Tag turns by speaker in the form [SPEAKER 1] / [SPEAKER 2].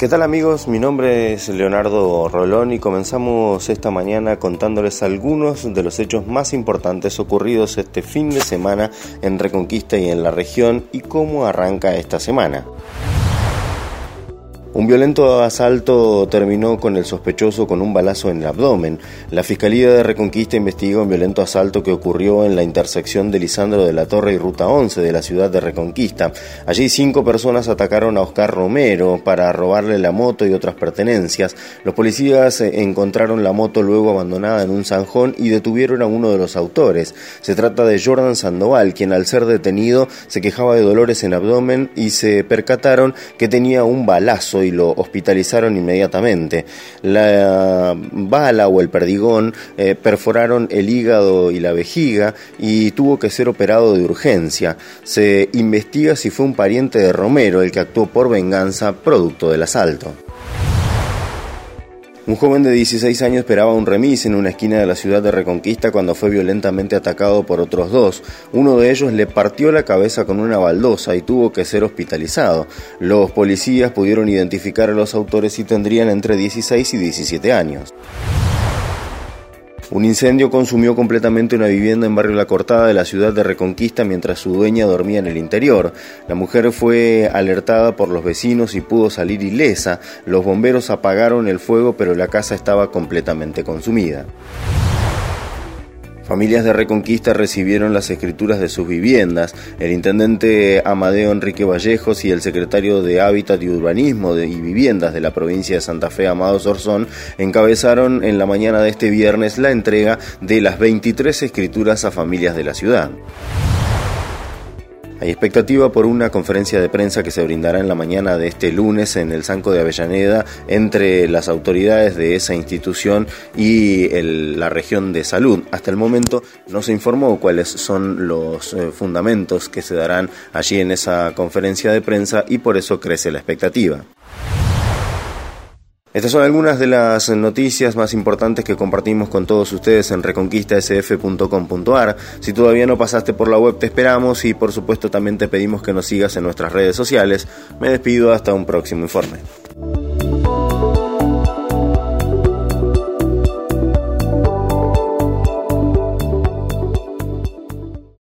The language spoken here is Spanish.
[SPEAKER 1] ¿Qué tal amigos? Mi nombre es Leonardo Rolón y comenzamos esta mañana contándoles algunos de los hechos más importantes ocurridos este fin de semana en Reconquista y en la región y cómo arranca esta semana. Un violento asalto terminó con el sospechoso con un balazo en el abdomen. La Fiscalía de Reconquista investiga un violento asalto que ocurrió en la intersección de Lisandro de la Torre y Ruta 11 de la ciudad de Reconquista. Allí cinco personas atacaron a Oscar Romero para robarle la moto y otras pertenencias. Los policías eh, encontraron la moto luego abandonada en un zanjón y detuvieron a uno de los autores. Se trata de Jordan Sandoval, quien al ser detenido se quejaba de dolores en abdomen y se percataron que tenía un balazo y lo hospitalizaron inmediatamente. La bala o el perdigón eh, perforaron el hígado y la vejiga y tuvo que ser operado de urgencia. Se investiga si fue un pariente de Romero el que actuó por venganza producto del asalto. Un joven de 16 años esperaba un remis en una esquina de la ciudad de Reconquista cuando fue violentamente atacado por otros dos. Uno de ellos le partió la cabeza con una baldosa y tuvo que ser hospitalizado. Los policías pudieron identificar a los autores y tendrían entre 16 y 17 años. Un incendio consumió completamente una vivienda en Barrio La Cortada de la ciudad de Reconquista mientras su dueña dormía en el interior. La mujer fue alertada por los vecinos y pudo salir ilesa. Los bomberos apagaron el fuego pero la casa estaba completamente consumida. Familias de Reconquista recibieron las escrituras de sus viviendas. El intendente Amadeo Enrique Vallejos y el secretario de Hábitat y Urbanismo y Viviendas de la provincia de Santa Fe, Amado Sorzón, encabezaron en la mañana de este viernes la entrega de las 23 escrituras a familias de la ciudad. Hay expectativa por una conferencia de prensa que se brindará en la mañana de este lunes en el Sanco de Avellaneda entre las autoridades de esa institución y la región de salud. Hasta el momento no se informó cuáles son los eh, fundamentos que se darán allí en esa conferencia de prensa y por eso crece la expectativa. Estas son algunas de las noticias más importantes que compartimos con todos ustedes en reconquistasf.com.ar. Si todavía no pasaste por la web te esperamos y por supuesto también te pedimos que nos sigas en nuestras redes sociales. Me despido hasta un próximo informe.